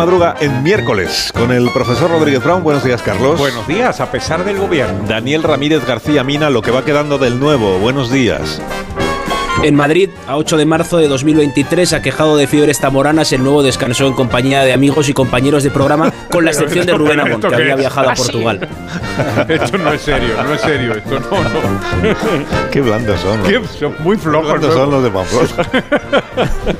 Madruga en miércoles con el profesor Rodríguez Brown. Buenos días, Carlos. Buenos días, a pesar del gobierno. Daniel Ramírez García Mina, lo que va quedando del nuevo. Buenos días. En Madrid, a 8 de marzo de 2023, aquejado de fiebres tamoranas, el nuevo descansó en compañía de amigos y compañeros de programa, con la excepción de Rubén Amón, que había viajado a Portugal. Esto no es serio, no es serio, esto no, no. Qué blandos son. Qué- son muy Qué flojos. blandos ¿no? son los de Pamplona.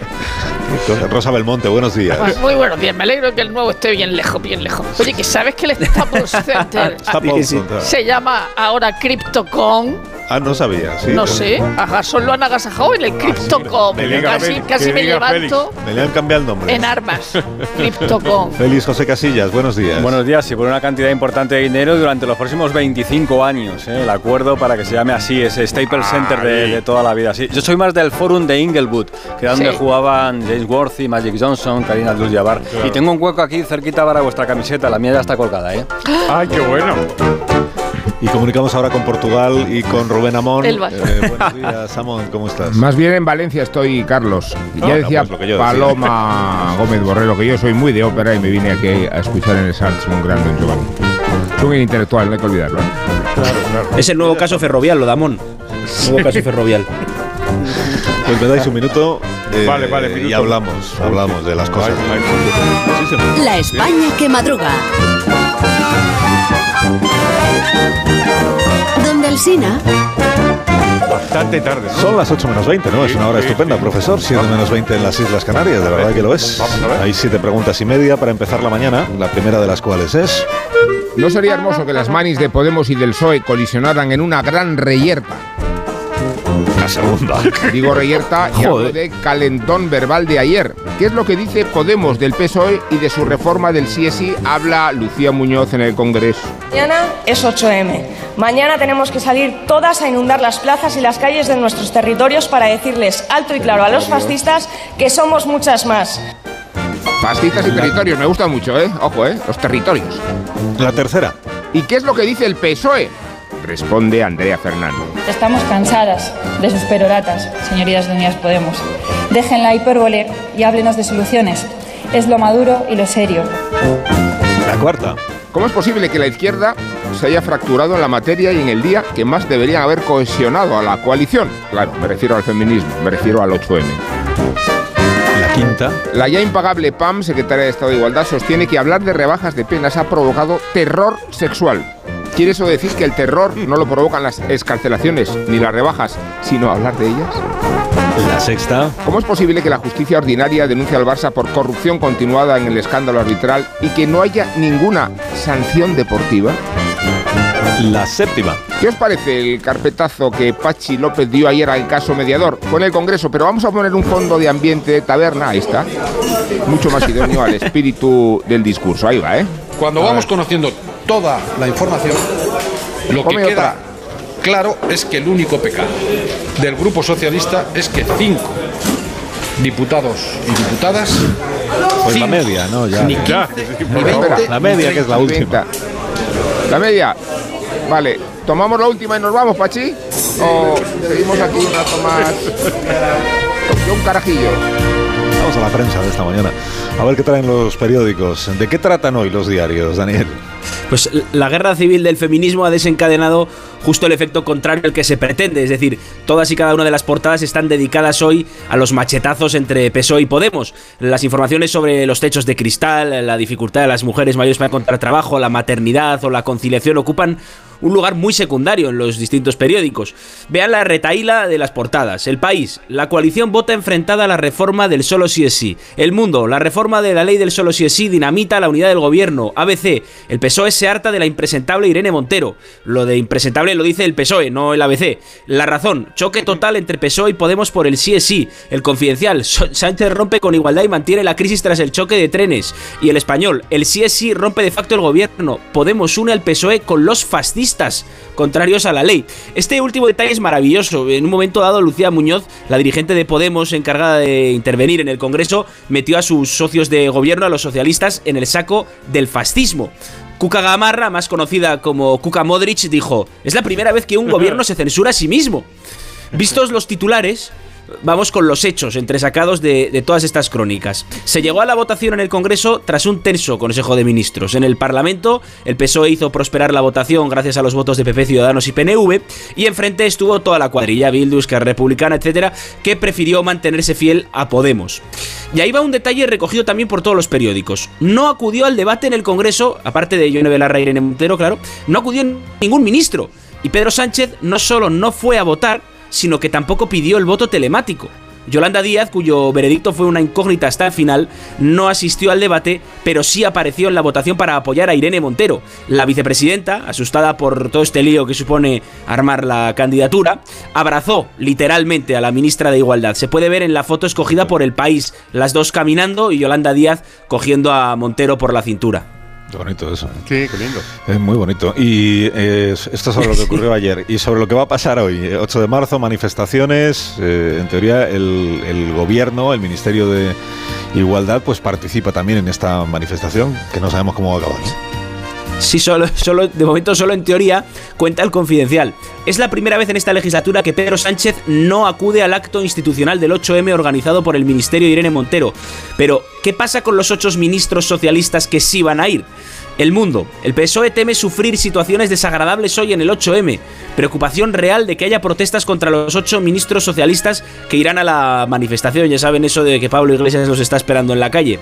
Qué. Rosa Belmonte, buenos días. Pues muy buenos días, me alegro que el nuevo esté bien lejos, bien lejos. Oye, que sabes que el Staples Center Staples Center. se llama ahora CryptoCon. Ah, no sabía. Sí, no sé, ajá, solo han agasajado en el. Que diga Casi, Félix, casi que me diga levanto Me le han cambiado el nombre. en armas. CryptoCon. Félix José Casillas, buenos días. Buenos días, y por una cantidad importante de dinero durante los próximos 25 años. ¿eh? El acuerdo para que se llame así, ese Staples Center de, de toda la vida. Sí, yo soy más del Forum de Inglewood, que era donde Sí. jugaban James Worthy, Magic Johnson, Karina Abdul-Jabbar. Claro. Y tengo un hueco aquí cerquita para vuestra camiseta, la mía ya está colgada. ¿eh? Ay, qué bueno. Y comunicamos ahora con Portugal y con Rubén Amón. El Vasco. Eh, buenos días, Amón, ¿cómo estás? Más bien en Valencia estoy, Carlos. Ya no, decía pues lo que yo decía. Paloma Gómez Borrero que yo soy muy de ópera y me vine aquí a escuchar en el Sanz un gran Don Giovanni. Soy un intelectual, no hay que olvidarlo. ¿eh? Claro, claro. Es el nuevo caso ferrovial, lo de Amón. Nuevo caso ferrovial. Pues me dais un minuto, eh, Vale, vale, minuto. y hablamos, hablamos de las cosas. Sí, La España que madruga. Donde Alsina Bastante tarde. ¿no? Son las 8 menos 20, ¿no? Es una hora sí, estupenda, sí. profesor. 7 menos 20 en las Islas Canarias, de verdad que lo es. Hay siete preguntas y media para empezar la mañana. La primera de las cuales es... ¿No sería hermoso que las manis de Podemos y del PSOE colisionaran en una gran reyerta? La segunda. Digo reyerta y hablo de calentón verbal de ayer. ¿Qué es lo que dice Podemos del PSOE y de su reforma del CSI? Habla Lucía Muñoz en el Congreso. Mañana es 8M. Mañana tenemos que salir todas a inundar las plazas y las calles de nuestros territorios para decirles alto y claro a los fascistas que somos muchas más. Fascistas y territorios, me gusta mucho, ¿eh? Ojo, ¿eh? Los territorios. La tercera. ¿Y qué es lo que dice el PSOE? Responde Andrea Fernández. Estamos cansadas de sus peroratas, señorías de Unidas Podemos. Dejen la hipérbole y háblenos de soluciones. Es lo maduro y lo serio. La cuarta. ¿Cómo es posible que la izquierda se haya fracturado en la materia y en el día que más deberían haber cohesionado a la coalición? Claro, me refiero al feminismo, me refiero al 8M. La quinta. La ya impagable PAM, secretaria de Estado de Igualdad, sostiene que hablar de rebajas de penas ha provocado terror sexual. ¿Quiere eso decir que el terror no lo provocan las escarcelaciones ni las rebajas, sino hablar de ellas? La sexta. ¿Cómo es posible que la justicia ordinaria denuncie al Barça por corrupción continuada en el escándalo arbitral y que no haya ninguna sanción deportiva? La séptima. ¿Qué os parece el carpetazo que Pachi López dio ayer al caso mediador con el Congreso? Pero vamos a poner un fondo de ambiente de taberna, ahí está. Mucho más idóneo al espíritu del discurso. Ahí va, ¿eh? Cuando vamos conociendo toda la información, lo que queda otra. claro es que el único pecado del Grupo Socialista es que cinco diputados y diputadas. Pues la media, ¿no? Ya. Ni Ya, 15, sí, ni por 20, favor. La media, que es la 30. última. La media. Vale, ¿tomamos la última y nos vamos, Pachi? ¿O seguimos aquí un rato más? Yo un carajillo. Vamos a la prensa de esta mañana. A ver qué traen los periódicos. ¿De qué tratan hoy los diarios, Daniel? Pues la guerra civil del feminismo ha desencadenado justo el efecto contrario al que se pretende, es decir, todas y cada una de las portadas están dedicadas hoy a los machetazos entre PSOE y Podemos. Las informaciones sobre los techos de cristal, la dificultad de las mujeres mayores para encontrar trabajo, la maternidad o la conciliación ocupan un lugar muy secundario en los distintos periódicos. Vean la retaíla de las portadas. El País, la coalición vota enfrentada a la reforma del solo sí es sí. El Mundo, la reforma de la ley del solo sí es sí dinamita la unidad del gobierno. ABC, el PSOE se harta de la impresentable Irene Montero. Lo de impresentable lo dice el PSOE, no el ABC. La razón, choque total entre PSOE y Podemos por el sí es sí. El Confidencial, Sánchez rompe con igualdad y mantiene la crisis tras el choque de trenes. Y el Español, el sí es sí rompe de facto el gobierno. Podemos une al PSOE con los fascistas, contrarios a la ley. Este último detalle es maravilloso. En un momento dado, Lucía Muñoz, la dirigente de Podemos encargada de intervenir en el Congreso, metió a sus socios de gobierno, a los socialistas, en el saco del fascismo. Cuca Gamarra, más conocida como Cuca Modric, dijo, es la primera vez que un gobierno se censura a sí mismo. Vistos los titulares, vamos con los hechos entresacados de, de, todas estas crónicas. Se llegó a la votación en el Congreso tras un tenso Consejo de Ministros. En el Parlamento, el PSOE hizo prosperar la votación gracias a los votos de PP, Ciudadanos y PNV, y enfrente estuvo toda la cuadrilla, Bildu, Esquerra Republicana, etcétera, que prefirió mantenerse fiel a Podemos. Y ahí va un detalle recogido también por todos los periódicos. No acudió al debate en el Congreso, aparte de Yone Belarra y Irene Montero, claro, no acudió ningún ministro. Y Pedro Sánchez no solo no fue a votar, sino que tampoco pidió el voto telemático. Yolanda Díaz, cuyo veredicto fue una incógnita hasta el final, no asistió al debate, pero sí apareció en la votación para apoyar a Irene Montero. La vicepresidenta, asustada por todo este lío que supone armar la candidatura, abrazó literalmente a la ministra de Igualdad. Se puede ver en la foto escogida por el país, las dos caminando y Yolanda Díaz cogiendo a Montero por la cintura. Qué bonito eso. Sí, qué lindo. Es muy bonito. Y eh, esto sobre lo que ocurrió ayer y sobre lo que va a pasar hoy. 8 de marzo, manifestaciones. Eh, en teoría, el, el, gobierno, el Ministerio de Igualdad, pues participa también en esta manifestación, que no sabemos cómo va a acabar. Sí, solo, solo, de momento solo en teoría cuenta el confidencial. Es la primera vez en esta legislatura que Pedro Sánchez no acude al acto institucional del 8M organizado por el Ministerio Irene Montero. Pero, ¿qué pasa con los ocho ministros socialistas que sí van a ir? El mundo. El PSOE teme sufrir situaciones desagradables hoy en el 8M. Preocupación real de que haya protestas contra los ocho ministros socialistas que irán a la manifestación. Ya saben eso de que Pablo Iglesias los está esperando en la calle.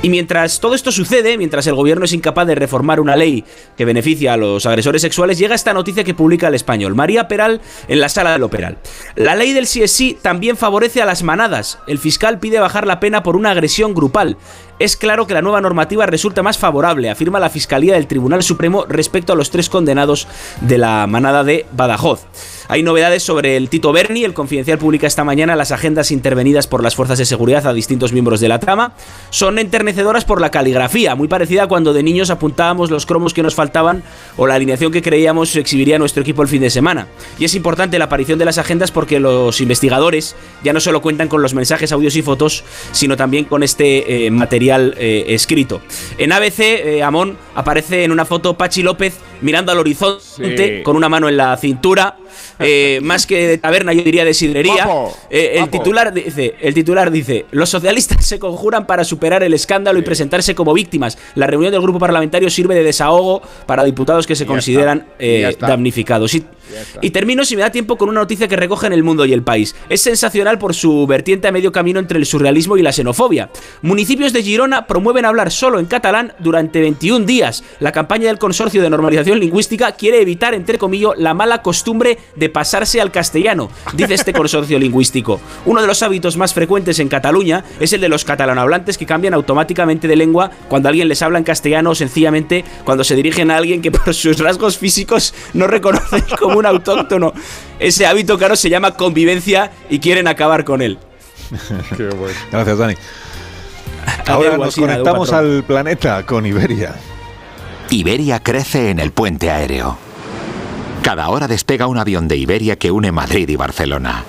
Y mientras todo esto sucede, mientras el gobierno es incapaz de reformar una ley que beneficia a los agresores sexuales, llega esta noticia que publica el español. María Peral en la sala del Operal. La ley del sí es sí también favorece a las manadas. El fiscal pide bajar la pena por una agresión grupal. Es claro que la nueva normativa resulta más favorable, afirma la Fiscalía del Tribunal Supremo respecto a los tres condenados de la manada de Badajoz. Hay novedades sobre el Tito Berni. El Confidencial publica esta mañana las agendas intervenidas por las fuerzas de seguridad a distintos miembros de la trama. Son enternecedoras por la caligrafía, muy parecida a cuando de niños apuntábamos los cromos que nos faltaban o la alineación que creíamos exhibiría nuestro equipo el fin de semana. Y es importante la aparición de las agendas porque los investigadores ya no solo cuentan con los mensajes, audios y fotos, sino también con este eh, material eh, escrito. En ABC, eh, Amón aparece en una foto Pachi López mirando al horizonte Sí. con una mano en la cintura. eh, más que de taberna, yo diría de sidrería. Guapo, Eh, el, guapo. titular dice, el titular dice: Los socialistas se conjuran para superar el escándalo y presentarse como víctimas. La reunión del grupo parlamentario sirve de desahogo para diputados que se ya consideran eh, damnificados. Y, y termino, si me da tiempo, con una noticia que recoge en el mundo y el país. Es sensacional por su vertiente a medio camino entre el surrealismo y la xenofobia. Municipios de Girona promueven hablar solo en catalán durante 21 días. La campaña del Consorcio de Normalización Lingüística quiere evitar, entre comillas, la mala costumbre de pasarse al castellano, dice este consorcio lingüístico. Uno de los hábitos más frecuentes en Cataluña es el de los catalanohablantes que cambian automáticamente de lengua cuando alguien les habla en castellano o sencillamente cuando se dirigen a alguien que por sus rasgos físicos no reconocen como un autóctono. Ese hábito, claro, se llama convivencia y quieren acabar con él. Qué bueno. Gracias, Dani. Ahora nos conectamos al planeta con Iberia. Iberia crece en el puente aéreo. Cada hora despega un avión de Iberia que une Madrid y Barcelona.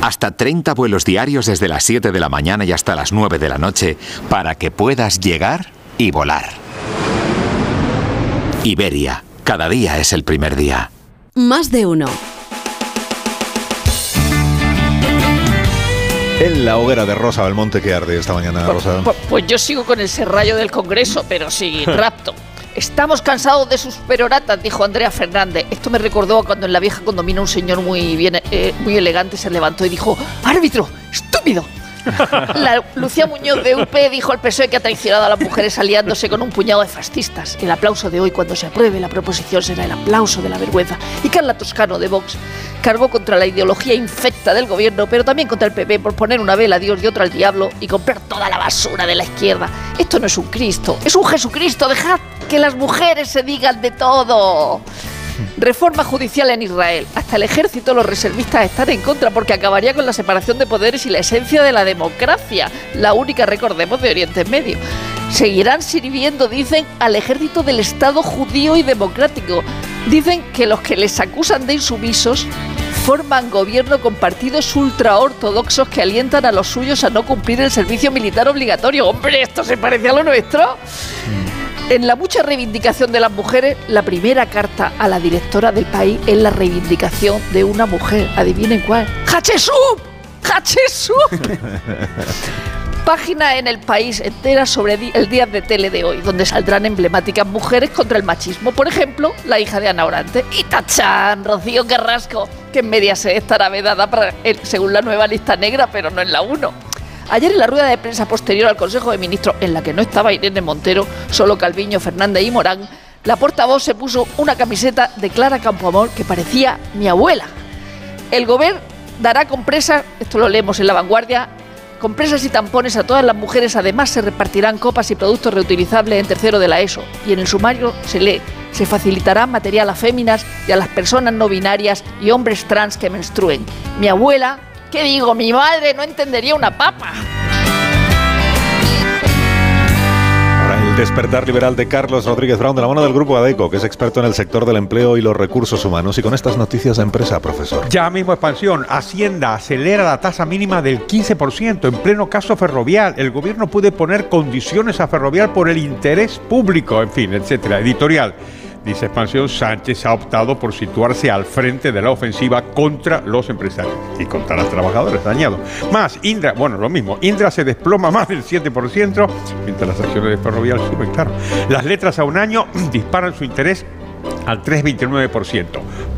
Hasta 30 vuelos diarios desde las 7 de la mañana y hasta las 9 de la noche para que puedas llegar y volar. Iberia, cada día es el primer día. Más de uno. En la hoguera de Rosa Belmonte que arde esta mañana, Rosa. Pues, pues yo sigo con el serrallo del Congreso, pero sí, rapto. Estamos cansados de sus peroratas, dijo Andrea Fernández. Esto me recordó a cuando en la vieja condomina un señor muy bien, eh, muy elegante se levantó y dijo: ¡Árbitro! ¡Estúpido! La Lucía Muñoz de UP dijo al PSOE que ha traicionado a las mujeres aliándose con un puñado de fascistas. El aplauso de hoy cuando se apruebe la proposición será el aplauso de la vergüenza. Y Carla Toscano de Vox cargó contra la ideología infecta del gobierno, pero también contra el PP por poner una vela a Dios y otra al diablo y comprar toda la basura de la izquierda. Esto no es un Cristo, es un Jesucristo. Dejad que las mujeres se digan de todo. Reforma judicial en Israel. Hasta el ejército, los reservistas están en contra porque acabaría con la separación de poderes y la esencia de la democracia, la única, recordemos, de Oriente Medio. Seguirán sirviendo, dicen, al ejército del Estado judío y democrático. Dicen que los que les acusan de insumisos forman gobierno con partidos ultraortodoxos que alientan a los suyos a no cumplir el servicio militar obligatorio. Hombre, esto se parece a lo nuestro. En la mucha reivindicación de las mujeres, la primera carta a la directora del país es la reivindicación de una mujer. Adivinen cuál. ¡Hachesub! ¡Hachesub! Página en el país entera sobre el día de tele de hoy, donde saldrán emblemáticas mujeres contra el machismo. Por ejemplo, la hija de Ana Orante. Y Tachán, Rocío Carrasco, que en media se estará vedada para el- según la nueva lista negra, pero no en la 1. Ayer en la rueda de prensa posterior al Consejo de Ministros, en la que no estaba Irene Montero, solo Calviño, Fernández y Morán, la portavoz se puso una camiseta de Clara Campoamor que parecía mi abuela. El gobierno dará compresas, esto lo leemos en La Vanguardia, compresas y tampones a todas las mujeres. Además, se repartirán copas y productos reutilizables en tercero de la ESO. Y en el sumario se lee, se facilitará material a féminas y a las personas no binarias y hombres trans que menstruen. Mi abuela, ¿qué digo? Mi madre no entendería una papa. Ahora el despertar liberal de Carlos Rodríguez Brown de la mano del grupo ADECO, que es experto en el sector del empleo y los recursos humanos. Y con estas noticias de empresa, profesor. Ya mismo expansión. Hacienda acelera la tasa mínima del 15% en pleno caso ferrovial. El gobierno puede poner condiciones a ferrovial por el interés público, en fin, etcétera. Editorial. Dice Expansión, Sánchez ha optado por situarse al frente de la ofensiva contra los empresarios y contra los trabajadores dañados. Más, Indra, bueno, lo mismo, Indra se desploma más del 7%, mientras las acciones de Ferrovial suben, claro. Las letras a un año disparan su interés al 3,29%.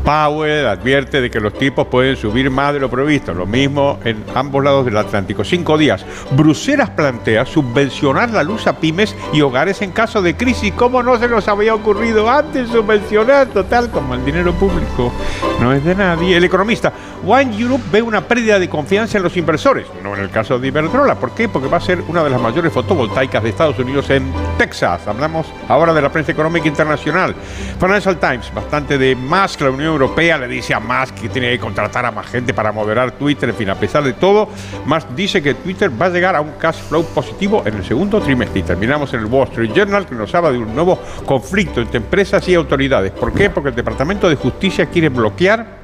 Powell advierte de que los tipos pueden subir más de lo previsto, lo mismo en ambos lados del Atlántico. Cinco días. Bruselas plantea subvencionar la luz a pymes y hogares en caso de crisis. ¿Cómo no se nos había ocurrido antes subvencionar? Total, como el dinero público no es de nadie. El economista, Wine Europe ve una pérdida de confianza en los inversores, no en el caso de Iberdrola. ¿Por qué? Porque va a ser una de las mayores fotovoltaicas de Estados Unidos en Texas. Hablamos ahora de la prensa económica internacional. Financial Times, bastante de Musk, la Unión Europea le dice a Musk que tiene que contratar a más gente para moderar Twitter, en fin, a pesar de todo, Musk dice que Twitter va a llegar a un cash flow positivo en el segundo trimestre. Y terminamos en el Wall Street Journal que nos habla de un nuevo conflicto entre empresas y autoridades. ¿Por qué? Porque el Departamento de Justicia quiere bloquear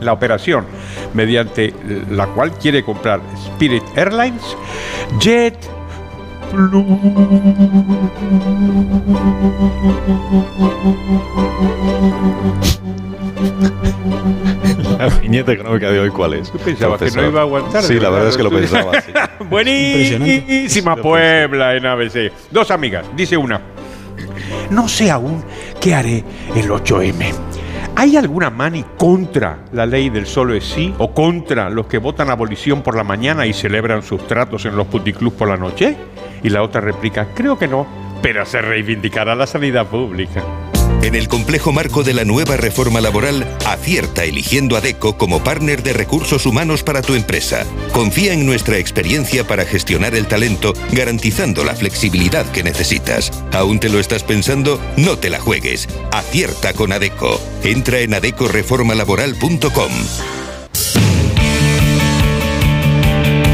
la operación mediante la cual quiere comprar Spirit Airlines, Jet La viñeta económica de hoy, ¿cuál es? pensaba que no iba a aguantar, Sí, la verdad es que lo pensaba. sí. Buenísima Puebla en ABC. Dos amigas, dice una. No sé aún qué haré el 8M. ¿Hay alguna mani contra la ley del solo es sí o contra los que votan abolición por la mañana y celebran sus tratos en los puticlubs por la noche? Y la otra replica, creo que no, pero se reivindicará la sanidad pública. En el complejo marco de la nueva reforma laboral, acierta eligiendo a DECO como partner de recursos humanos para tu empresa. Confía en nuestra experiencia para gestionar el talento, garantizando la flexibilidad que necesitas. ¿Aún te lo estás pensando? No te la juegues. Acierta con ADECO. Entra en adecoreformalaboral.com.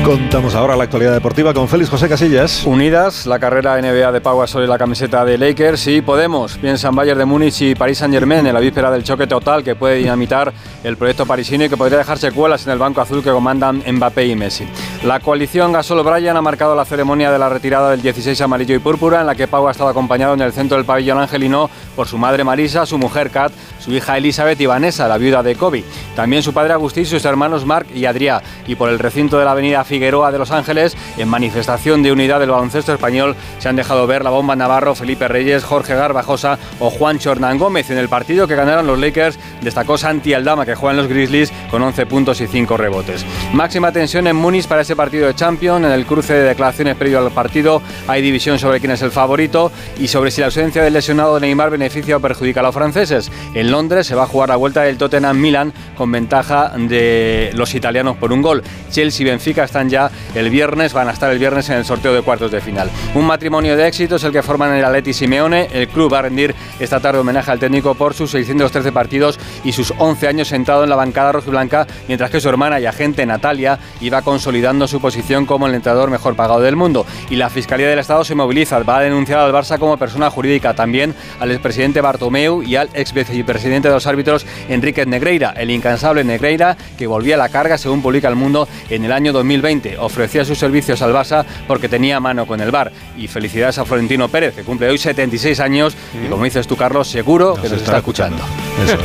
Contamos ahora la actualidad deportiva con Félix José Casillas. Unidas, la carrera NBA de Pau y la camiseta de Lakers y Podemos piensan Bayern de Múnich y París Saint Germain en la víspera del choque total que puede dinamitar el proyecto parisino y que podría dejar secuelas en el banco azul que comandan Mbappé y Messi. La coalición Gasol-Bryan ha marcado la ceremonia de la retirada del 16 amarillo y púrpura en la que Pau ha estado acompañado en el centro del pabellón angelino por su madre Marisa, su mujer Kat, su hija Elizabeth y Vanessa, la viuda de Kobe. También su padre Agustín, sus hermanos Marc y Adrià. Y por el recinto de la avenida Figueroa de Los Ángeles, en manifestación de unidad del baloncesto español, se han dejado ver la bomba Navarro, Felipe Reyes, Jorge Garbajosa o Juancho Hernán Gómez. En el partido que ganaron los Lakers, destacó Santi Aldama, que juega en los Grizzlies con 11 puntos y 5 rebotes. Máxima tensión en Múnich para ese partido de Champions, en el cruce de declaraciones previo al partido, hay división sobre quién es el favorito y sobre si la ausencia del lesionado de Neymar beneficia o perjudica a los franceses. En Londres se va a jugar la vuelta del Tottenham Milan con ventaja de los italianos por un gol. Chelsea y Benfica están ya el viernes, van a estar el viernes en el sorteo de cuartos de final. Un matrimonio de éxito es el que forman el Atleti Simeone. El club va a rendir esta tarde homenaje al técnico por sus 613 partidos y sus 11 años sentado en la bancada rojiblanca, mientras que su hermana y agente Natalia iba consolidando su posición como el entrenador mejor pagado del mundo. Y la Fiscalía del Estado se moviliza, va a denunciar al Barça como persona jurídica, también al expresidente Bartomeu y al ex vicepresidente de los árbitros Enrique Negreira, el incansable Negreira que volvía a la carga, según publica El Mundo, en el año 2020. Ofrecía sus servicios al Barça porque tenía mano con el bar. Y felicidades a Florentino Pérez, que cumple hoy 76 años y como dices tú, Carlos, seguro que nos está escuchando. Eso.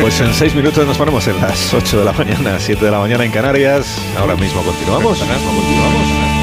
Pues en seis minutos nos ponemos en las 8 de la mañana, 7 de la mañana en Canarias. Ahora mismo continuamos. continuamos.